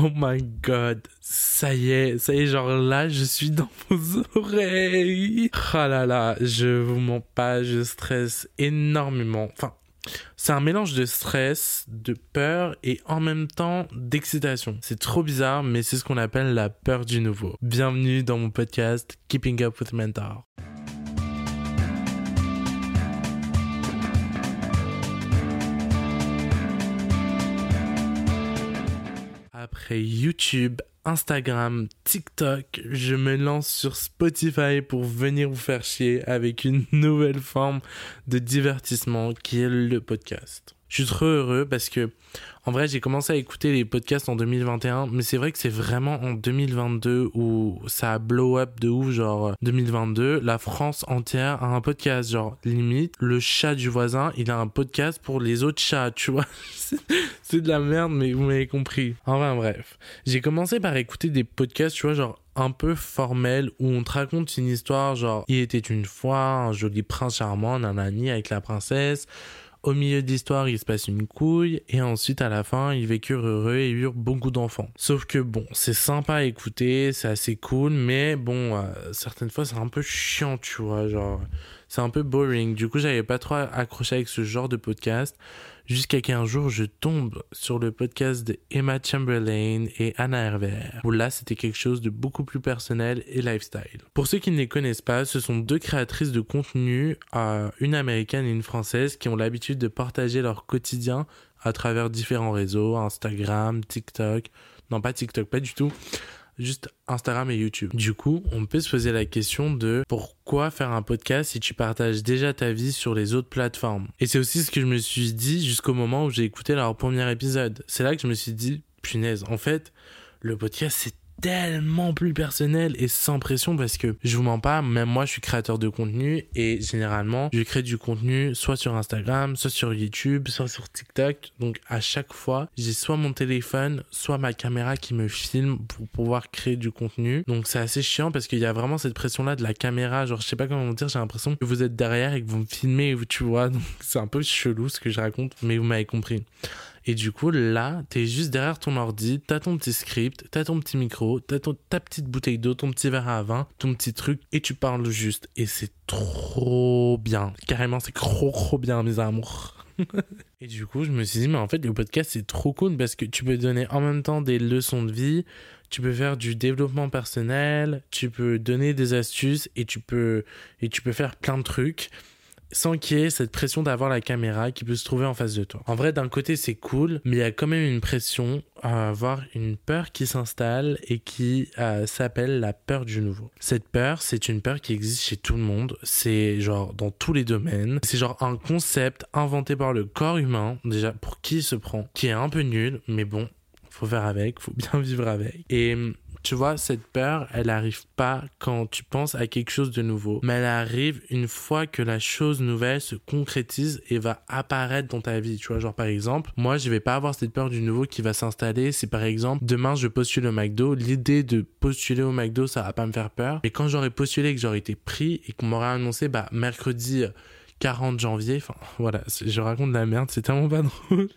Oh my god, ça y est, ça y est, genre là, je suis dans vos oreilles. Oh là là, je vous mens pas, je stresse énormément. Enfin, c'est un mélange de stress, de peur et en même temps d'excitation. C'est trop bizarre, mais c'est ce qu'on appelle la peur du nouveau. Bienvenue dans mon podcast Keeping Up with Mentor. YouTube, Instagram, TikTok, je me lance sur Spotify pour venir vous faire chier avec une nouvelle forme de divertissement qui est le podcast. Je suis trop heureux parce que en vrai, j'ai commencé à écouter les podcasts en 2021, mais c'est vrai que c'est vraiment en 2022 où ça a blow up de ouf, genre 2022, la France entière a un podcast, genre limite, le chat du voisin, il a un podcast pour les autres chats, tu vois. c'est de la merde, mais vous m'avez compris. Enfin bref, j'ai commencé par écouter des podcasts, tu vois, genre un peu formels où on te raconte une histoire, genre il était une fois un joli prince charmant, nanani avec la princesse au milieu de l'histoire, il se passe une couille, et ensuite, à la fin, ils vécurent heureux et eurent beaucoup d'enfants. Sauf que bon, c'est sympa à écouter, c'est assez cool, mais bon, euh, certaines fois, c'est un peu chiant, tu vois, genre, c'est un peu boring. Du coup, j'avais pas trop accroché avec ce genre de podcast jusqu'à qu'un jour je tombe sur le podcast de Emma Chamberlain et Anna Hervé, où là c'était quelque chose de beaucoup plus personnel et lifestyle. Pour ceux qui ne les connaissent pas, ce sont deux créatrices de contenu, euh, une américaine et une française, qui ont l'habitude de partager leur quotidien à travers différents réseaux, Instagram, TikTok, non pas TikTok, pas du tout, juste Instagram et YouTube. Du coup, on peut se poser la question de pourquoi faire un podcast si tu partages déjà ta vie sur les autres plateformes. Et c'est aussi ce que je me suis dit jusqu'au moment où j'ai écouté leur premier épisode. C'est là que je me suis dit, punaise, en fait, le podcast c'est tellement plus personnel et sans pression parce que je vous mens pas, même moi je suis créateur de contenu et généralement je crée du contenu soit sur Instagram, soit sur YouTube, soit sur TikTok. Donc à chaque fois, j'ai soit mon téléphone, soit ma caméra qui me filme pour pouvoir créer du contenu. Donc c'est assez chiant parce qu'il y a vraiment cette pression là de la caméra. Genre je sais pas comment dire, j'ai l'impression que vous êtes derrière et que vous me filmez, tu vois. Donc c'est un peu chelou ce que je raconte, mais vous m'avez compris. Et du coup, là, t'es juste derrière ton ordi, t'as ton petit script, t'as ton petit micro, t'as ta petite bouteille d'eau, ton petit verre à vin, ton petit truc, et tu parles juste. Et c'est trop bien. Carrément, c'est trop, trop bien, mes amours. et du coup, je me suis dit, mais en fait, le podcast, c'est trop cool parce que tu peux donner en même temps des leçons de vie, tu peux faire du développement personnel, tu peux donner des astuces et tu peux, et tu peux faire plein de trucs sans qu'il y ait cette pression d'avoir la caméra qui peut se trouver en face de toi. En vrai, d'un côté, c'est cool, mais il y a quand même une pression à avoir une peur qui s'installe et qui euh, s'appelle la peur du nouveau. Cette peur, c'est une peur qui existe chez tout le monde. C'est genre dans tous les domaines. C'est genre un concept inventé par le corps humain, déjà pour qui il se prend, qui est un peu nul, mais bon, faut faire avec, faut bien vivre avec. Et tu vois, cette peur, elle arrive pas quand tu penses à quelque chose de nouveau, mais elle arrive une fois que la chose nouvelle se concrétise et va apparaître dans ta vie. Tu vois, genre par exemple, moi, je vais pas avoir cette peur du nouveau qui va s'installer. Si par exemple, demain, je postule au McDo, l'idée de postuler au McDo, ça va pas me faire peur. Mais quand j'aurais postulé, que j'aurais été pris et qu'on m'aurait annoncé, bah, mercredi, 40 janvier. Enfin, voilà, je raconte de la merde, c'est tellement pas drôle.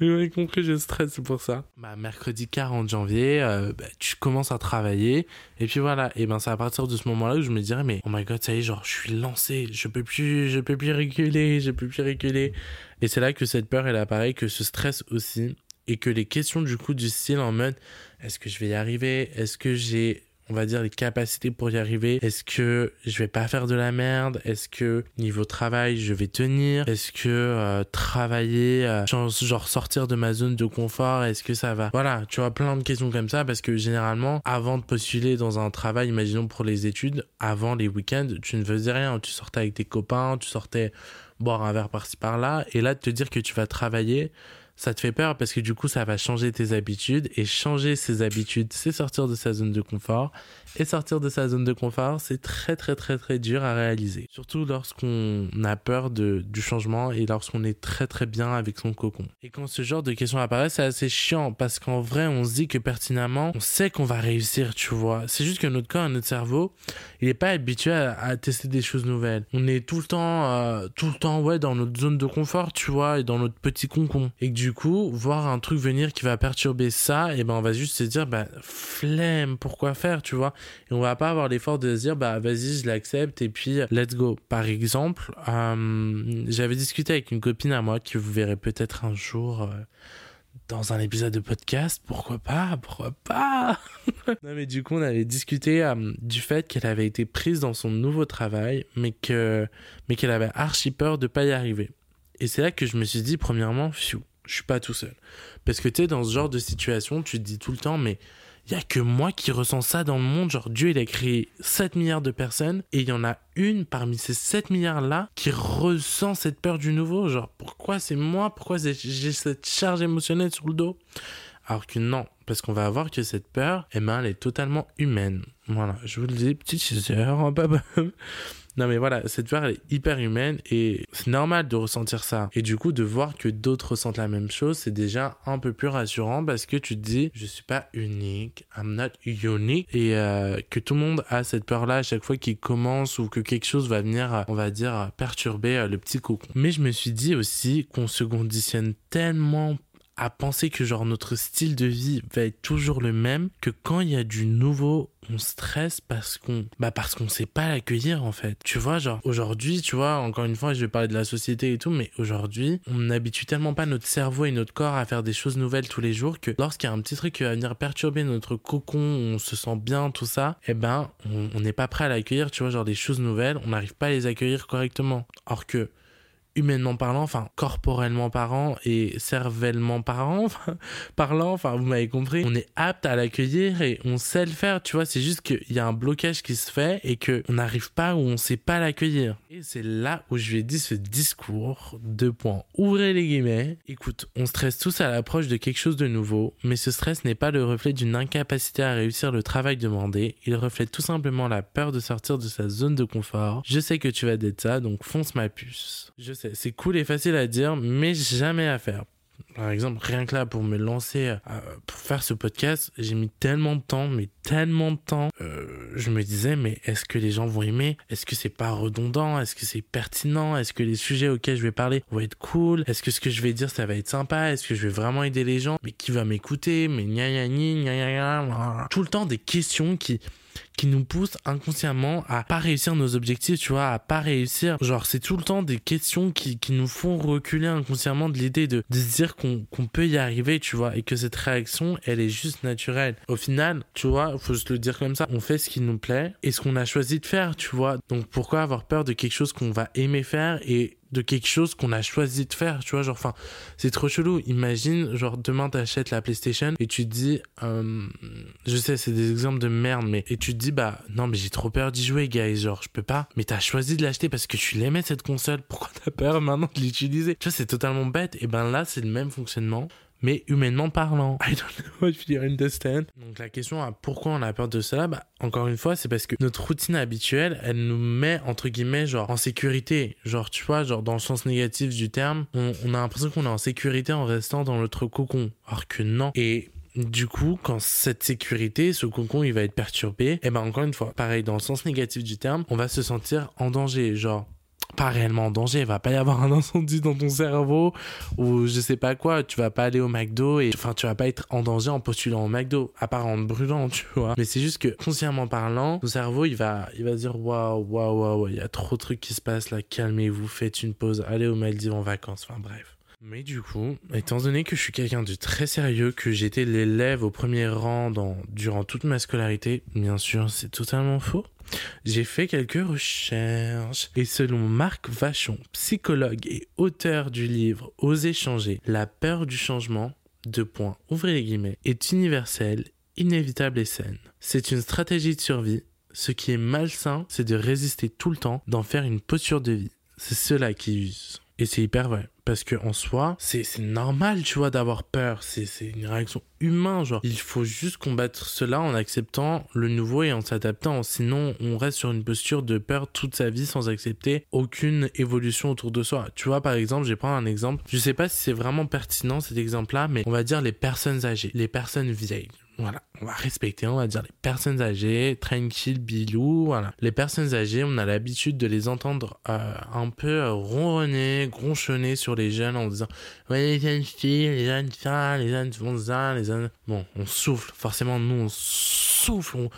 Vous m'avez compris, je stresse pour ça. Bah, mercredi 40 janvier, euh, bah, tu commences à travailler. Et puis voilà, et ben c'est à partir de ce moment-là où je me dirais, mais oh my god, ça y est, genre, je suis lancé, je peux plus, je peux plus reculer, je peux plus reculer. Et c'est là que cette peur, elle apparaît, que ce stress aussi. Et que les questions du coup du style en mode, est-ce que je vais y arriver? Est-ce que j'ai on va dire les capacités pour y arriver. Est-ce que je vais pas faire de la merde? Est-ce que niveau travail je vais tenir? Est-ce que euh, travailler euh, genre sortir de ma zone de confort Est-ce que ça va? Voilà, tu vois plein de questions comme ça parce que généralement avant de postuler dans un travail, imaginons pour les études, avant les week-ends, tu ne faisais rien, tu sortais avec tes copains, tu sortais boire un verre par-ci par-là et là de te dire que tu vas travailler ça te fait peur parce que du coup, ça va changer tes habitudes et changer ses habitudes, c'est sortir de sa zone de confort. Et sortir de sa zone de confort, c'est très très très très dur à réaliser. Surtout lorsqu'on a peur de, du changement et lorsqu'on est très très bien avec son cocon. Et quand ce genre de questions apparaît, c'est assez chiant parce qu'en vrai, on se dit que pertinemment, on sait qu'on va réussir, tu vois. C'est juste que notre corps, notre cerveau, il est pas habitué à, tester des choses nouvelles. On est tout le temps, euh, tout le temps, ouais, dans notre zone de confort, tu vois, et dans notre petit concon. Et que du du coup, voir un truc venir qui va perturber ça, et ben on va juste se dire, bah flemme, pourquoi faire, tu vois? Et on va pas avoir l'effort de se dire, bah vas-y, je l'accepte, et puis let's go. Par exemple, euh, j'avais discuté avec une copine à moi que vous verrez peut-être un jour. Euh, dans un épisode de podcast, pourquoi pas, pourquoi pas? Non mais du coup on avait discuté euh, du fait qu'elle avait été prise dans son nouveau travail, mais que mais qu'elle avait archi peur de pas y arriver. Et c'est là que je me suis dit premièrement, fiou, je suis pas tout seul. Parce que tu sais dans ce genre de situation, tu te dis tout le temps mais il y a que moi qui ressens ça dans le monde. Genre, Dieu, il a créé 7 milliards de personnes et il y en a une parmi ces 7 milliards-là qui ressent cette peur du nouveau. Genre, pourquoi c'est moi? Pourquoi j'ai cette charge émotionnelle sur le dos? Alors que non, parce qu'on va voir que cette peur, eh ben, elle est totalement humaine. Voilà, je vous le dis, petite sœur, Non mais voilà, cette peur elle est hyper humaine et c'est normal de ressentir ça. Et du coup de voir que d'autres ressentent la même chose, c'est déjà un peu plus rassurant parce que tu te dis je suis pas unique, I'm not unique et euh, que tout le monde a cette peur là à chaque fois qu'il commence ou que quelque chose va venir, on va dire, perturber euh, le petit cocon. Mais je me suis dit aussi qu'on se conditionne tellement à penser que genre notre style de vie va être toujours le même que quand il y a du nouveau on stresse parce qu'on bah parce qu'on sait pas l'accueillir en fait. Tu vois genre aujourd'hui tu vois encore une fois je vais parler de la société et tout mais aujourd'hui on n'habitue tellement pas notre cerveau et notre corps à faire des choses nouvelles tous les jours que lorsqu'il y a un petit truc qui va venir perturber notre cocon on se sent bien tout ça eh ben on n'est pas prêt à l'accueillir tu vois genre des choses nouvelles on n'arrive pas à les accueillir correctement. Or que humainement parlant, enfin corporellement parlant et cervellement parlant, parlant, enfin vous m'avez compris, on est apte à l'accueillir et on sait le faire, tu vois, c'est juste qu'il y a un blocage qui se fait et que on n'arrive pas ou on sait pas l'accueillir. Et c'est là où je lui ai dit ce discours, deux points, ouvrez les guillemets, écoute, on stresse tous à l'approche de quelque chose de nouveau, mais ce stress n'est pas le reflet d'une incapacité à réussir le travail demandé, il reflète tout simplement la peur de sortir de sa zone de confort. Je sais que tu vas d'être ça, donc fonce ma puce. Je sais, c'est cool et facile à dire, mais jamais à faire. Par exemple, rien que là, pour me lancer, euh, pour faire ce podcast, j'ai mis tellement de temps, mais tellement de temps. Euh, je me disais, mais est-ce que les gens vont aimer Est-ce que c'est pas redondant Est-ce que c'est pertinent Est-ce que les sujets auxquels je vais parler vont être cool Est-ce que ce que je vais dire, ça va être sympa Est-ce que je vais vraiment aider les gens Mais qui va m'écouter Mais gna gna gna gna Tout le temps des questions qui qui nous pousse inconsciemment à pas réussir nos objectifs, tu vois, à pas réussir. Genre, c'est tout le temps des questions qui, qui nous font reculer inconsciemment de l'idée de, se dire qu'on qu'on peut y arriver, tu vois, et que cette réaction, elle est juste naturelle. Au final, tu vois, faut se le dire comme ça, on fait ce qui nous plaît et ce qu'on a choisi de faire, tu vois. Donc, pourquoi avoir peur de quelque chose qu'on va aimer faire et de quelque chose qu'on a choisi de faire, tu vois, genre, enfin, c'est trop chelou. Imagine, genre, demain t'achètes la PlayStation et tu te dis, euh, je sais, c'est des exemples de merde, mais, et tu te dis, bah, non, mais j'ai trop peur d'y jouer, guys, genre, je peux pas. Mais t'as choisi de l'acheter parce que tu l'aimais cette console, pourquoi t'as peur maintenant de l'utiliser? Tu vois, c'est totalement bête. Et ben là, c'est le même fonctionnement mais humainement parlant. I don't know if you understand. Donc la question à pourquoi on a peur de cela, bah, encore une fois, c'est parce que notre routine habituelle, elle nous met entre guillemets genre en sécurité. Genre tu vois, genre dans le sens négatif du terme, on, on a l'impression qu'on est en sécurité en restant dans notre cocon. Alors que non. Et du coup, quand cette sécurité, ce cocon, il va être perturbé, et eh ben encore une fois, pareil, dans le sens négatif du terme, on va se sentir en danger. Genre, pas réellement en danger, il va pas y avoir un incendie dans ton cerveau ou je sais pas quoi, tu vas pas aller au McDo et enfin tu vas pas être en danger en postulant au McDo, à part en brûlant, tu vois. Mais c'est juste que consciemment parlant, ton cerveau il va il va dire waouh waouh waouh, il y a trop de trucs qui se passent là, calmez-vous, faites une pause, allez au Maldives en vacances, enfin bref. Mais du coup, étant donné que je suis quelqu'un de très sérieux, que j'étais l'élève au premier rang dans, durant toute ma scolarité, bien sûr, c'est totalement faux. J'ai fait quelques recherches et selon Marc Vachon, psychologue et auteur du livre Oser changer, la peur du changement, deux points, ouvrez les guillemets, est universelle, inévitable et saine. C'est une stratégie de survie. Ce qui est malsain, c'est de résister tout le temps, d'en faire une posture de vie. C'est cela qui use. Et c'est hyper vrai. Parce que en soi, c'est normal, tu vois, d'avoir peur. C'est une réaction humaine, genre. Il faut juste combattre cela en acceptant le nouveau et en s'adaptant. Sinon, on reste sur une posture de peur toute sa vie sans accepter aucune évolution autour de soi. Tu vois, par exemple, je vais prendre un exemple. Je sais pas si c'est vraiment pertinent cet exemple-là, mais on va dire les personnes âgées, les personnes vieilles Voilà, on va respecter, on va dire les personnes âgées, tranquille, bilou, voilà. Les personnes âgées, on a l'habitude de les entendre euh, un peu ronronner, gronchonner sur les jeunes en disant Ouais, les jeunes filles, les jeunes ça, les jeunes font ça, les jeunes. Bon, on souffle, forcément, nous, on souffle,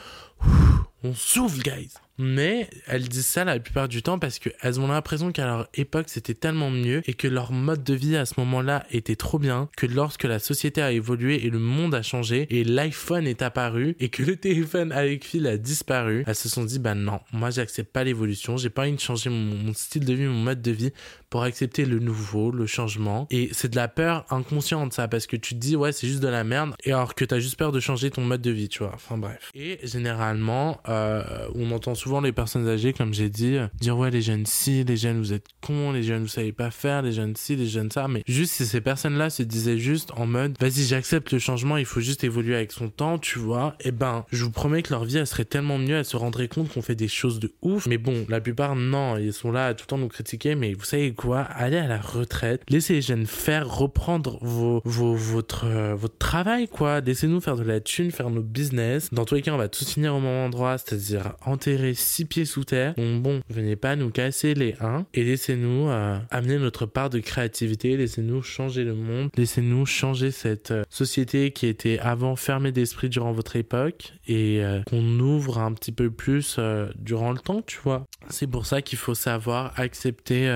on souffle, guys. Mais elles disent ça la plupart du temps parce qu'elles ont l'impression qu'à leur époque c'était tellement mieux et que leur mode de vie à ce moment-là était trop bien que lorsque la société a évolué et le monde a changé et l'iPhone est apparu et que le téléphone avec fil a disparu, elles se sont dit bah non, moi j'accepte pas l'évolution, j'ai pas envie de changer mon, style de vie, mon mode de vie pour accepter le nouveau, le changement. Et c'est de la peur inconsciente ça parce que tu te dis ouais c'est juste de la merde et alors que t'as juste peur de changer ton mode de vie, tu vois. Enfin bref. Et généralement euh, on entend souvent les personnes âgées, comme j'ai dit, dire ouais, les jeunes si, les jeunes vous êtes cons, les jeunes vous savez pas faire, les jeunes si, les jeunes ça. Mais juste si ces personnes-là se disaient juste en mode vas-y, j'accepte le changement, il faut juste évoluer avec son temps, tu vois, et eh ben, je vous promets que leur vie, elle serait tellement mieux, elles se rendraient compte qu'on fait des choses de ouf. Mais bon, la plupart, non, ils sont là tout le temps nous critiquer, mais vous savez quoi, allez à la retraite, laissez les jeunes faire, reprendre vos, vos, votre, euh, votre travail, quoi. Laissez-nous faire de la thune, faire nos business. Dans tous les cas, on va tous finir au même endroit, c'est-à-dire enterrer six pieds sous terre. Donc bon, venez pas nous casser les uns et laissez-nous euh, amener notre part de créativité, laissez-nous changer le monde, laissez-nous changer cette euh, société qui était avant fermée d'esprit durant votre époque et qu'on ouvre un petit peu plus durant le temps, tu vois. C'est pour ça qu'il faut savoir accepter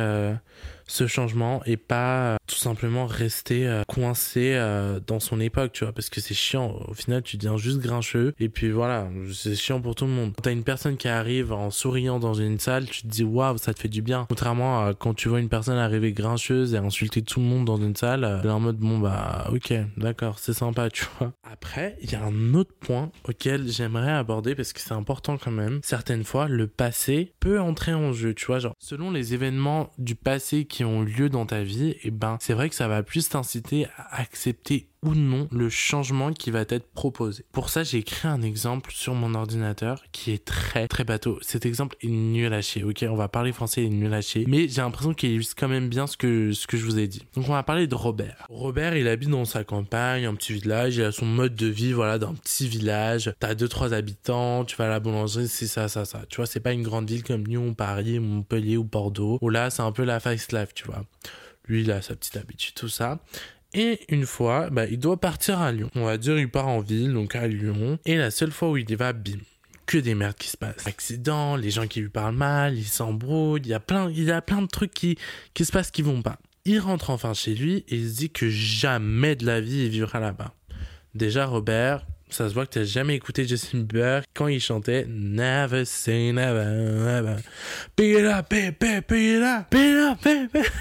ce changement et pas euh, tout simplement rester euh, coincé euh, dans son époque, tu vois, parce que c'est chiant. Au final, tu deviens juste grincheux et puis voilà, c'est chiant pour tout le monde. Quand t'as une personne qui arrive en souriant dans une salle, tu te dis waouh, ça te fait du bien. Contrairement à quand tu vois une personne arriver grincheuse et insulter tout le monde dans une salle, t'es en mode bon bah ok, d'accord, c'est sympa, tu vois. Après, il y a un autre point auquel j'aimerais aborder parce que c'est important quand même. Certaines fois, le passé peut entrer en jeu, tu vois, genre selon les événements du passé qui ont lieu dans ta vie, et eh c'est vrai que ça va plus t'inciter à accepter ou non le changement qui va être proposé. Pour ça, j'ai créé un exemple sur mon ordinateur qui est très très bateau. Cet exemple est nul à chier, ok? On va parler français, il est nul à. Mais j'ai l'impression qu'il illustre quand même bien ce que, ce que je vous ai dit. Donc on va parler de Robert. Robert, il habite dans sa campagne, un petit village, il a son mode de vie, voilà, d'un petit village. T'as deux, trois habitants, tu vas à la boulangerie, c'est ça, ça, ça. Tu vois, c'est pas une grande ville comme Lyon, Paris, Montpellier ou Bordeaux. Où là, c'est un peu la face life, tu vois. Lui, il a sa petite habitude, tout ça. Et une fois, bah, il doit partir à Lyon. On va dire, il part en ville, donc à Lyon. Et la seule fois où il y va, bim que des merdes qui se passent. Accidents, les gens qui lui parlent mal, il s'embrouille, il y a plein, il y a plein de trucs qui, qui se passent qui vont pas. Il rentre enfin chez lui et il se dit que jamais de la vie il vivra là-bas. Déjà, Robert, ça se voit que tu n'as jamais écouté Justin Bieber quand il chantait Never say never, never. Pick it up, pick, pick, pick it up, pick it up, pick, pick.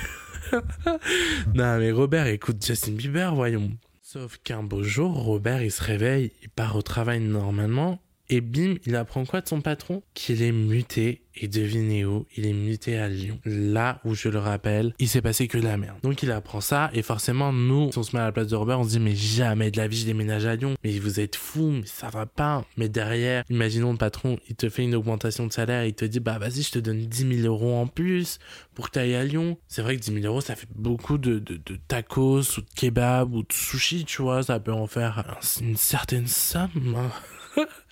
non, mais Robert écoute Justin Bieber, voyons. Sauf qu'un beau jour, Robert, il se réveille, il part au travail normalement, et bim, il apprend quoi de son patron? Qu'il est muté et devinez où? Il est muté à Lyon. Là où, je le rappelle, il s'est passé que de la merde. Donc il apprend ça et forcément, nous, si on se met à la place de Robert, on se dit mais jamais de la vie je déménage à Lyon. Mais vous êtes fous, mais ça va pas. Mais derrière, imaginons le patron, il te fait une augmentation de salaire, il te dit bah vas-y, je te donne 10 000 euros en plus pour que tu ailles à Lyon. C'est vrai que 10 000 euros, ça fait beaucoup de, de, tacos ou de kebab ou de sushi, tu vois. Ça peut en faire une certaine somme.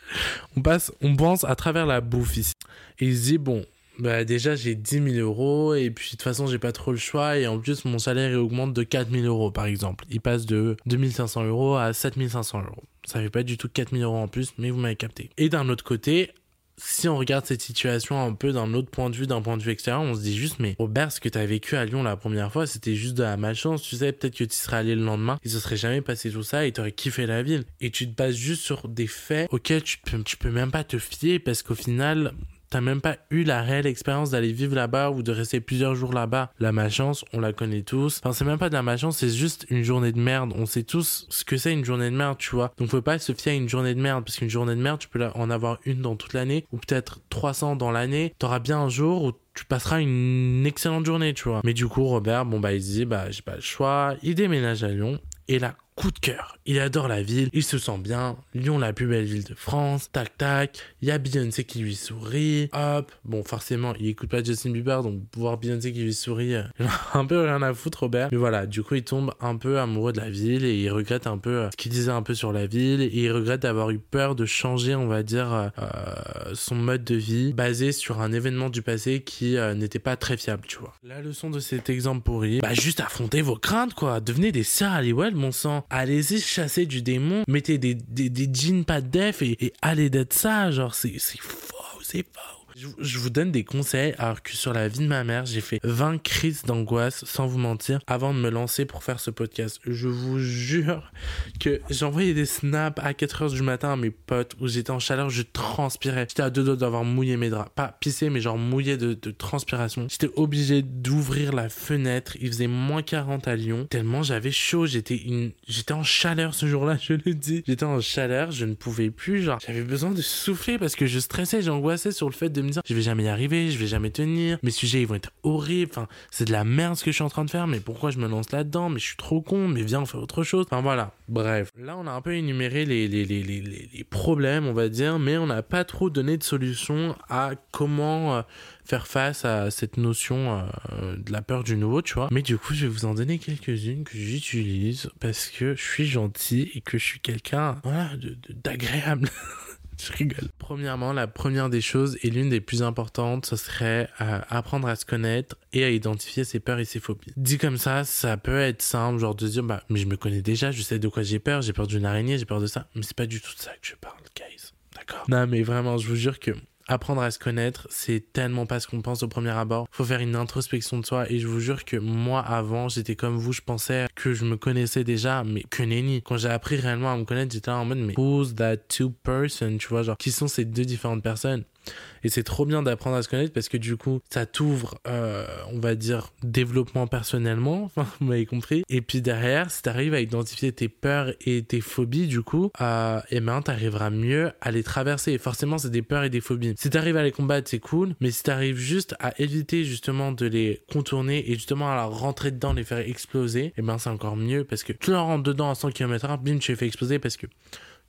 On passe, on pense à travers la bouffe ici. Et il se dit, bon, bah déjà j'ai 10 000 euros et puis de toute façon j'ai pas trop le choix et en plus mon salaire il augmente de 4 000 euros par exemple. Il passe de 2500 euros à 7500 euros. Ça fait pas du tout 4 000 euros en plus mais vous m'avez capté. Et d'un autre côté, si on regarde cette situation un peu d'un autre point de vue, d'un point de vue extérieur, on se dit juste, mais Robert, ce que tu as vécu à Lyon la première fois, c'était juste de la malchance. Tu sais, peut-être que tu serais allé le lendemain, il se serait jamais passé tout ça et tu aurais kiffé la ville. Et tu te bases juste sur des faits auxquels tu peux, tu peux même pas te fier parce qu'au final, t'as même pas eu la réelle expérience d'aller vivre là-bas ou de rester plusieurs jours là-bas. La malchance, on la connaît tous. Enfin, c'est même pas de la malchance, c'est juste une journée de merde. On sait tous ce que c'est une journée de merde, tu vois. Donc, faut pas se fier à une journée de merde, parce qu'une journée de merde, tu peux en avoir une dans toute l'année, ou peut-être 300 dans l'année. T'auras bien un jour où tu passeras une excellente journée, tu vois. Mais du coup, Robert, bon, bah, il dit, bah, j'ai pas le choix. Il déménage à Lyon. Et là, coup de cœur. Il adore la ville, il se sent bien. Lyon, la plus belle ville de France. Tac, tac. Il y a Beyoncé qui lui sourit. Hop. Bon, forcément, il écoute pas Justin Bieber, donc voir Beyoncé qui lui sourit, euh, un peu rien à foutre, Robert. Mais voilà, du coup, il tombe un peu amoureux de la ville et il regrette un peu euh, ce qu'il disait un peu sur la ville. Et il regrette d'avoir eu peur de changer, on va dire, euh, son mode de vie basé sur un événement du passé qui n'était pas très fiable, tu vois. La leçon de cet exemple pourri, bah juste affrontez vos craintes, quoi. Devenez des Sarah Halliwell, mon sang allez-y chasser du démon, mettez des, des, jeans pas de def et, et allez d'être ça, genre c'est faux, c'est faux. Je, vous donne des conseils alors que sur la vie de ma mère, j'ai fait 20 crises d'angoisse, sans vous mentir, avant de me lancer pour faire ce podcast. Je vous jure que j'envoyais des snaps à 4 heures du matin à mes potes où j'étais en chaleur, je transpirais. J'étais à deux doigts d'avoir mouillé mes draps. Pas pissé, mais genre mouillé de, de transpiration. J'étais obligé d'ouvrir la fenêtre. Il faisait moins 40 à Lyon. Tellement j'avais chaud. J'étais une... j'étais en chaleur ce jour-là, je le dis. J'étais en chaleur, je ne pouvais plus. Genre, j'avais besoin de souffler parce que je stressais, j'angoissais sur le fait de je vais jamais y arriver, je vais jamais tenir, mes sujets ils vont être horribles, enfin c'est de la merde ce que je suis en train de faire, mais pourquoi je me lance là-dedans, mais je suis trop con, mais viens on fait autre chose. Enfin voilà, bref. Là on a un peu énuméré les, les, problèmes on va dire, mais on n'a pas trop donné de solution à comment... Euh, faire face à cette notion euh, de la peur du nouveau, tu vois. Mais du coup, je vais vous en donner quelques-unes que j'utilise parce que je suis gentil et que je suis quelqu'un, d'agréable. Je rigole. Premièrement, la première des choses et l'une des plus importantes, ce serait euh, apprendre à se connaître et à identifier ses peurs et ses phobies. Dit comme ça, ça peut être simple, genre de dire, bah, mais je me connais déjà, je sais de quoi j'ai peur, j'ai peur d'une araignée, j'ai peur de ça. Mais c'est pas du tout de ça que je parle, guys. D'accord? Non, mais vraiment, je vous jure que apprendre à se connaître, c'est tellement pas ce qu'on pense au premier abord. Faut faire une introspection de soi et je vous jure que moi avant, j'étais comme vous, je pensais que je me connaissais déjà, mais que nenni. Quand j'ai appris réellement à me connaître, j'étais en mode mais who's that two person, tu vois, genre qui sont ces deux différentes personnes? Et c'est trop bien d'apprendre à se connaître parce que du coup, ça t'ouvre, euh, on va dire, développement personnellement, vous m'avez compris. Et puis derrière, si t'arrives à identifier tes peurs et tes phobies, du coup, euh, et ben, t'arriveras mieux à les traverser. Et forcément, c'est des peurs et des phobies. Si t'arrives à les combattre, c'est cool. Mais si t'arrives juste à éviter justement de les contourner et justement à rentrer dedans, les faire exploser, et eh ben, c'est encore mieux parce que tu leur rentres dedans à 100 km/h, bim, tu les fais exploser parce que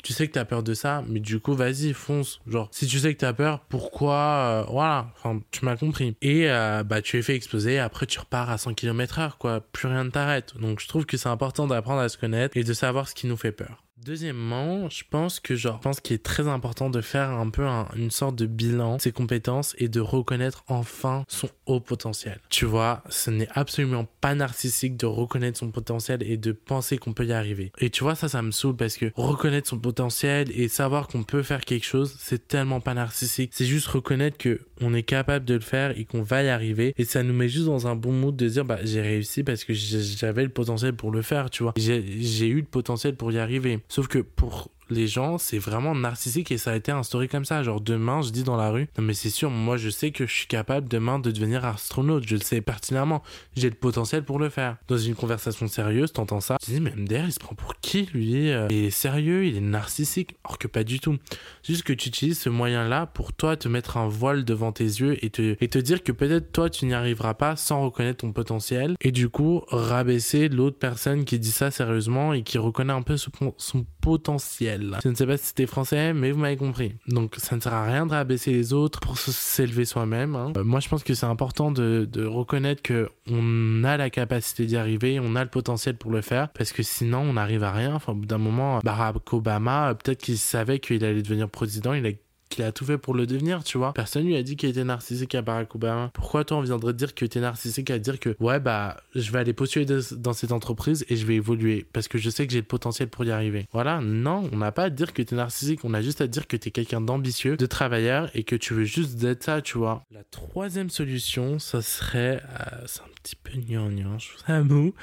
tu sais que t'as peur de ça, mais du coup, vas-y, fonce. Genre, si tu sais que t'as peur, pourquoi euh, Voilà, enfin, tu m'as compris. Et euh, bah, tu es fait exploser, après tu repars à 100 km heure, quoi. Plus rien ne t'arrête. Donc, je trouve que c'est important d'apprendre à se connaître et de savoir ce qui nous fait peur. Deuxièmement, je pense que genre, je pense qu'il est très important de faire un peu une sorte de bilan de ses compétences et de reconnaître enfin son haut potentiel. Tu vois, ce n'est absolument pas narcissique de reconnaître son potentiel et de penser qu'on peut y arriver. Et tu vois, ça, ça me saoule parce que reconnaître son potentiel et savoir qu'on peut faire quelque chose, c'est tellement pas narcissique. C'est juste reconnaître que on est capable de le faire et qu'on va y arriver. Et ça nous met juste dans un bon mood de dire, bah, j'ai réussi parce que j'avais le potentiel pour le faire, tu vois. J'ai eu le potentiel pour y arriver. Sauf que pour les gens, c'est vraiment narcissique et ça a été instauré comme ça. Genre demain, je dis dans la rue, non mais c'est sûr, moi je sais que je suis capable demain de devenir astronaute, je le sais pertinemment, j'ai le potentiel pour le faire. Dans une conversation sérieuse, t'entends ça, tu dis mais MDR il se prend pour qui lui euh, Il est sérieux, il est narcissique, or que pas du tout. Juste que tu utilises ce moyen-là pour toi te mettre un voile devant tes yeux et te, et te dire que peut-être toi tu n'y arriveras pas sans reconnaître ton potentiel et du coup rabaisser l'autre personne qui dit ça sérieusement et qui reconnaît un peu son, son potentiel. Je ne sais pas si c'était français, mais vous m'avez compris. Donc ça ne sert à rien de rabaisser les autres pour s'élever soi-même. Hein. Euh, moi, je pense que c'est important de, de reconnaître que on a la capacité d'y arriver, on a le potentiel pour le faire, parce que sinon on n'arrive à rien. Enfin, au bout d'un moment, Barack Obama, euh, peut-être qu'il savait qu'il allait devenir président, il a qu'il a tout fait pour le devenir, tu vois. Personne lui a dit qu'il était narcissique à Barack Obama. Pourquoi toi on viendrait dire que tu es narcissique à dire que ouais bah je vais aller postuler dans cette entreprise et je vais évoluer parce que je sais que j'ai le potentiel pour y arriver. Voilà, non, on n'a pas à dire que tu es narcissique, on a juste à dire que tu es quelqu'un d'ambitieux, de travailleur et que tu veux juste être ça, tu vois. La troisième solution, ça serait euh, c'est un petit peu gnangnan, je trouve ça mou,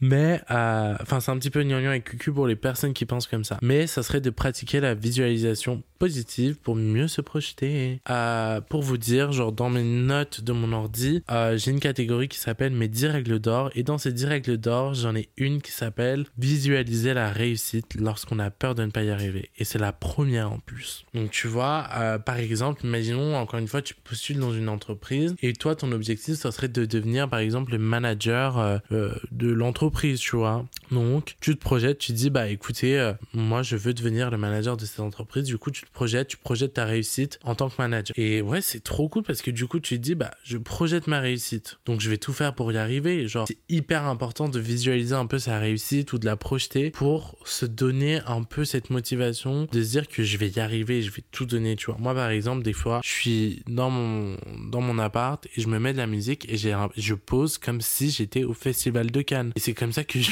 mais euh, enfin c'est un petit peu gnangnan et cucu pour les personnes qui pensent comme ça. Mais ça serait de pratiquer la visualisation positives pour mieux se projeter. Euh, pour vous dire, genre dans mes notes de mon ordi, euh, j'ai une catégorie qui s'appelle mes 10 règles d'or et dans ces 10 règles d'or, j'en ai une qui s'appelle visualiser la réussite lorsqu'on a peur de ne pas y arriver. Et c'est la première en plus. Donc tu vois, euh, par exemple, imaginons encore une fois, tu postules dans une entreprise et toi, ton objectif, ça serait de devenir par exemple le manager de l'entreprise, tu vois. Donc tu te projettes, tu dis, bah écoutez, moi je veux devenir le manager de cette entreprise. Du coup, tu te projettes, tu projettes ta réussite en tant que manager. Et ouais, c'est trop cool parce que du coup, tu te dis, bah je projette ma réussite. Donc je vais tout faire pour y arriver. Genre, c'est hyper important de visualiser un peu sa réussite ou de la projeter pour se donner un peu cette motivation de se dire que je vais y arriver, je vais tout donner, tu vois. Moi, par exemple, des fois, je suis dans mon, dans mon appart et je me mets de la musique et j'ai je pose comme si j'étais au festival de Cannes. Et c'est comme ça que je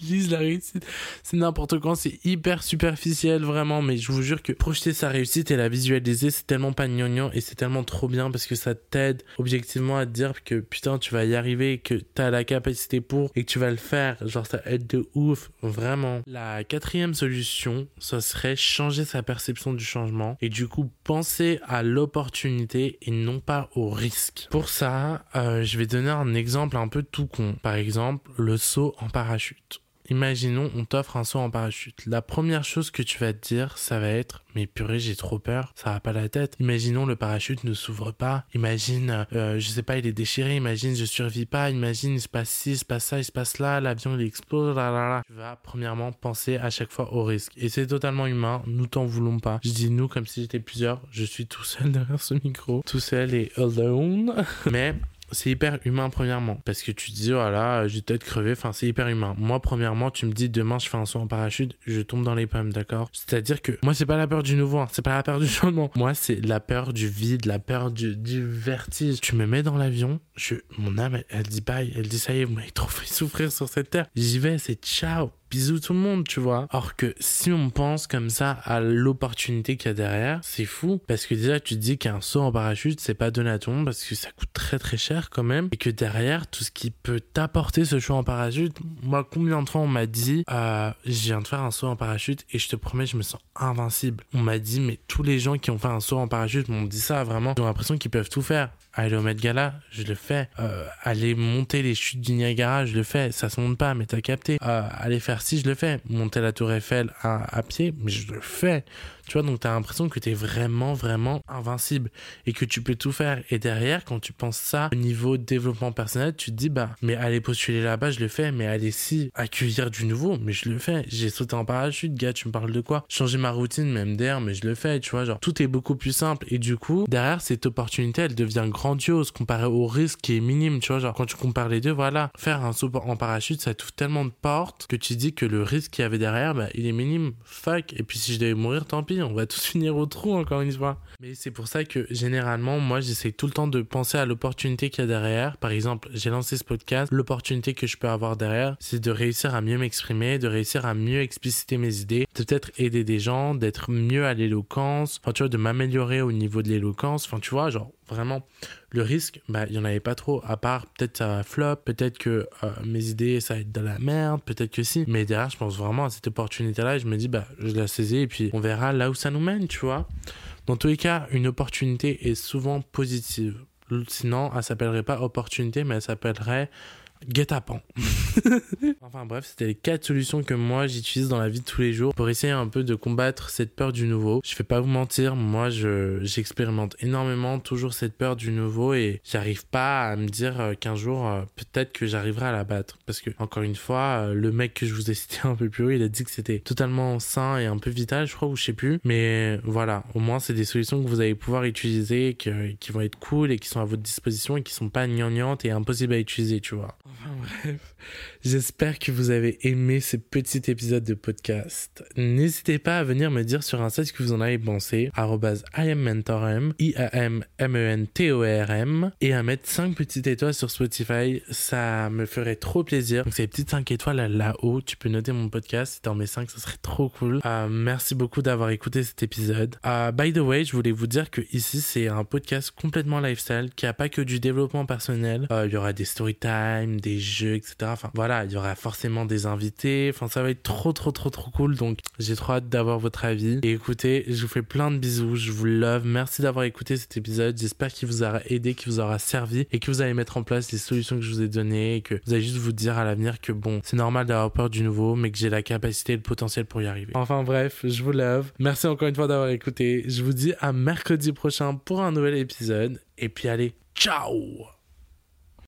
visualise la réussite. C'est n'importe quoi, c'est hyper superficiel, vraiment, mais je vous jure que projeter sa réussite et la visualiser, c'est tellement pas gnangnan et c'est tellement trop bien parce que ça t'aide objectivement à te dire que putain, tu vas y arriver, que t'as la capacité pour et que tu vas le faire. Genre, ça aide de ouf, vraiment. La quatrième solution, ce serait changer sa perception du changement et du coup penser à l'opportunité et non pas au risque. Pour ça, euh, je vais donner un exemple un peu tout con. Par exemple, le saut en parachute. Imaginons, on t'offre un saut en parachute. La première chose que tu vas te dire, ça va être mais purée, j'ai trop peur, ça va pas la tête. Imaginons le parachute ne s'ouvre pas. Imagine, euh, je sais pas, il est déchiré. Imagine, je survis pas. Imagine, il se passe ci, il se passe ça, il se passe là, l'avion il explose, là là là. Tu vas premièrement penser à chaque fois au risque. Et c'est totalement humain, nous t'en voulons pas. Je dis nous comme si j'étais plusieurs. Je suis tout seul derrière ce micro, tout seul et alone. Mais c'est hyper humain premièrement. Parce que tu te dis voilà je vais peut-être crever enfin c'est hyper humain. Moi premièrement tu me dis demain je fais un saut en parachute je tombe dans les pommes d'accord? C'est à dire que moi c'est pas la peur du nouveau hein, c'est pas la peur du changement. Moi c'est la peur du vide la peur du, du vertige. Tu me mets dans l'avion je mon âme elle, elle dit bye. Elle dit ça y est vous m'avez trop fait souffrir sur cette terre. J'y vais c'est ciao bisous tout le monde, tu vois. Or que si on pense comme ça à l'opportunité qu'il y a derrière, c'est fou. Parce que déjà, tu te dis qu'un saut en parachute, c'est pas donné à tout le monde parce que ça coûte très très cher quand même. Et que derrière, tout ce qui peut t'apporter ce saut en parachute, moi, combien de fois on m'a dit, euh, je viens de faire un saut en parachute et je te promets, je me sens invincible. On m'a dit, mais tous les gens qui ont fait un saut en parachute m'ont dit ça vraiment. Ils ont l'impression qu'ils peuvent tout faire. Aller au Met Gala, je le fais. Euh, aller monter les chutes du Niagara, je le fais. Ça se monte pas, mais t'as capté. Euh, aller faire si, je le fais. Monter la tour Eiffel à, à pied, mais je le fais. Tu vois, donc t'as l'impression que t'es vraiment, vraiment invincible et que tu peux tout faire. Et derrière, quand tu penses ça au niveau développement personnel, tu te dis, bah, mais aller postuler là-bas, je le fais. Mais aller si, accueillir du nouveau, mais je le fais. J'ai sauté en parachute, gars, tu me parles de quoi? Changer ma routine, même d'air, mais je le fais, tu vois, genre, tout est beaucoup plus simple. Et du coup, derrière, cette opportunité, elle devient grandiose comparée au risque qui est minime, tu vois, genre, quand tu compares les deux, voilà, faire un saut en parachute, ça t'ouvre tellement de portes que tu dis que le risque qu'il y avait derrière, bah, il est minime. Fuck. Et puis si je devais mourir, tant pis on va tous finir au trou encore une fois. Mais c'est pour ça que généralement, moi, j'essaie tout le temps de penser à l'opportunité qu'il y a derrière. Par exemple, j'ai lancé ce podcast. L'opportunité que je peux avoir derrière, c'est de réussir à mieux m'exprimer, de réussir à mieux expliciter mes idées, de peut-être aider des gens, d'être mieux à l'éloquence, enfin, tu vois, de m'améliorer au niveau de l'éloquence. Enfin, tu vois, genre, vraiment, le risque, bah, il y en avait pas trop. À part, peut-être ça va flop, peut-être que euh, mes idées, ça va être de la merde, peut-être que si. Mais derrière, je pense vraiment à cette opportunité-là et je me dis, bah, je la saisis et puis on verra là où ça nous mène, tu vois. Dans tous les cas, une opportunité est souvent positive. Sinon, elle s'appellerait pas opportunité, mais elle s'appellerait guet-apens. enfin bref, c'était les quatre solutions que moi j'utilise dans la vie de tous les jours pour essayer un peu de combattre cette peur du nouveau. Je vais pas vous mentir, moi je j'expérimente énormément toujours cette peur du nouveau et j'arrive pas à me dire euh, qu'un jour euh, peut-être que j'arriverai à la battre parce que encore une fois, euh, le mec que je vous ai cité un peu plus haut, il a dit que c'était totalement sain et un peu vital, je crois ou je sais plus, mais voilà, au moins c'est des solutions que vous allez pouvoir utiliser que, qui vont être cool et qui sont à votre disposition et qui sont pas gnangnantes et impossibles à utiliser, tu vois. Enfin bref, j'espère que vous avez aimé ce petit épisode de podcast. N'hésitez pas à venir me dire sur Insta ce que vous en avez pensé, IamMentorM, I-A-M-M-E-N-T-O-R-M, et à mettre 5 petites étoiles sur Spotify, ça me ferait trop plaisir. Donc les petites 5 étoiles là- là-haut, tu peux noter mon podcast, si t'en mets 5, ça serait trop cool. Euh, merci beaucoup d'avoir écouté cet épisode. Euh, by the way, je voulais vous dire que ici c'est un podcast complètement lifestyle, qui a pas que du développement personnel. Euh, Il y aura des story time, des jeux, etc. Enfin voilà, il y aura forcément des invités. Enfin, ça va être trop, trop, trop, trop cool. Donc, j'ai trop hâte d'avoir votre avis. Et écoutez, je vous fais plein de bisous. Je vous love. Merci d'avoir écouté cet épisode. J'espère qu'il vous aura aidé, qu'il vous aura servi et que vous allez mettre en place les solutions que je vous ai données et que vous allez juste vous dire à l'avenir que bon, c'est normal d'avoir peur du nouveau, mais que j'ai la capacité et le potentiel pour y arriver. Enfin bref, je vous love. Merci encore une fois d'avoir écouté. Je vous dis à mercredi prochain pour un nouvel épisode. Et puis allez, ciao